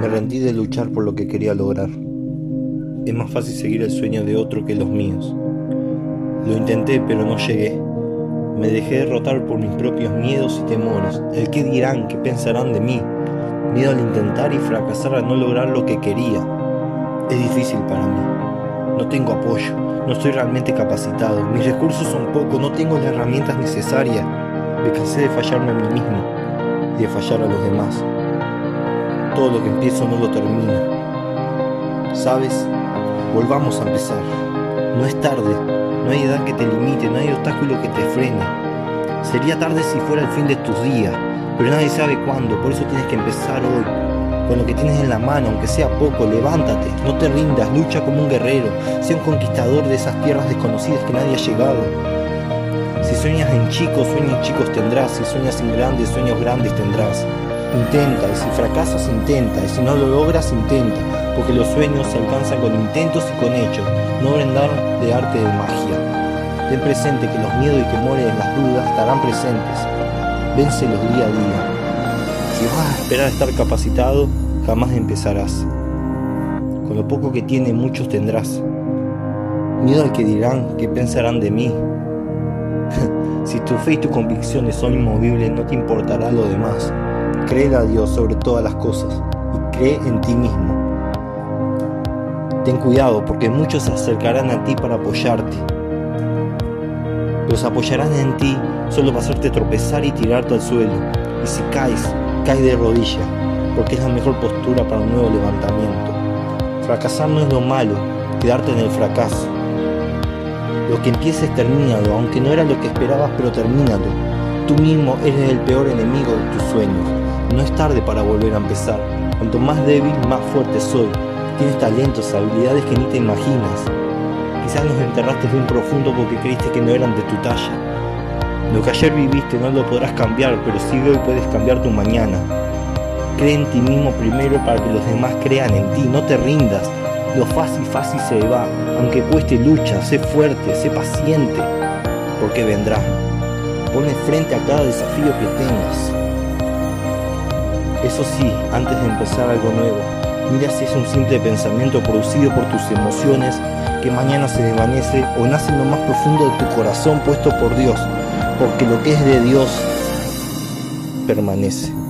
Me rendí de luchar por lo que quería lograr. Es más fácil seguir el sueño de otro que los míos. Lo intenté pero no llegué. Me dejé derrotar por mis propios miedos y temores. El qué dirán, qué pensarán de mí. Miedo al intentar y fracasar al no lograr lo que quería. Es difícil para mí. No tengo apoyo, no estoy realmente capacitado. Mis recursos son pocos, no tengo las herramientas necesarias. Me cansé de fallarme a mí mismo y de fallar a los demás. Todo lo que empiezo no lo termino. ¿Sabes? Volvamos a empezar. No es tarde, no hay edad que te limite, no hay obstáculo que te frene. Sería tarde si fuera el fin de tus días, pero nadie sabe cuándo, por eso tienes que empezar hoy. Con lo que tienes en la mano, aunque sea poco, levántate, no te rindas, lucha como un guerrero, sé un conquistador de esas tierras desconocidas que nadie ha llegado. Si sueñas en chicos, sueños chicos tendrás, si sueñas en grandes, sueños grandes tendrás. Intenta, y si fracasas, intenta, y si no lo logras, intenta, porque los sueños se alcanzan con intentos y con hechos, no brindar de arte de magia. Ten presente que los miedos y temores en las dudas estarán presentes. Vénselos día a día. Si vas a esperar a estar capacitado, jamás empezarás. Con lo poco que tiene, muchos tendrás. Miedo al que dirán, qué pensarán de mí. si tu fe y tus convicciones son inmovibles, no te importará lo demás. Cree a Dios sobre todas las cosas y cree en ti mismo. Ten cuidado porque muchos se acercarán a ti para apoyarte. Los apoyarán en ti solo para hacerte tropezar y tirarte al suelo. Y si caes, cae de rodilla, porque es la mejor postura para un nuevo levantamiento. Fracasar no es lo malo, quedarte en el fracaso. Lo que empieces, termínalo, aunque no era lo que esperabas, pero termínalo. Tú mismo eres el peor enemigo de tus sueños. No es tarde para volver a empezar. Cuanto más débil, más fuerte soy. Tienes talentos, habilidades que ni te imaginas. Quizás nos enterraste bien profundo porque creíste que no eran de tu talla. Lo que ayer viviste no lo podrás cambiar, pero sí hoy puedes cambiar tu mañana. Cree en ti mismo primero para que los demás crean en ti, no te rindas. Lo fácil, fácil se va, aunque cueste lucha, sé fuerte, sé paciente, porque vendrá. Pone frente a cada desafío que tengas. Eso sí, antes de empezar algo nuevo, mira si es un simple pensamiento producido por tus emociones que mañana se desvanece o nace en lo más profundo de tu corazón puesto por Dios, porque lo que es de Dios permanece.